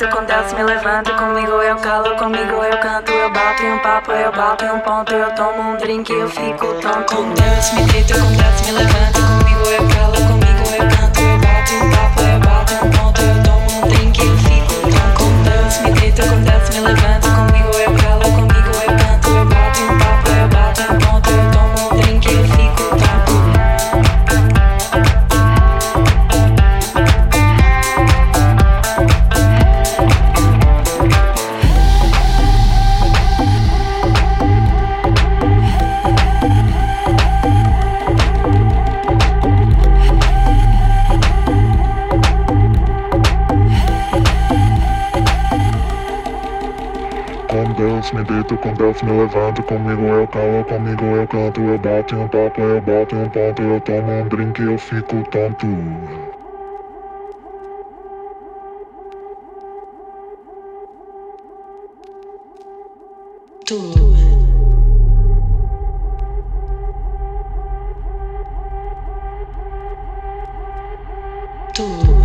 Me deito com Deus, me levanto comigo, eu calo comigo, eu canto, eu bato em um papo, eu bato em um ponto, eu tomo um drink, eu fico tonto. Com Deus, me deito com Deus, me levanto comigo, eu calo comigo, eu canto, eu bato em um papo, eu bato em um ponto, eu tomo um drink, eu fico tonto. Com Deus, me deito com Deus, me levanto Deito, com Deus me levanto, comigo eu calo, comigo eu canto, eu bato um papo, eu bato um ponto, eu tomo um drink eu fico tonto. I am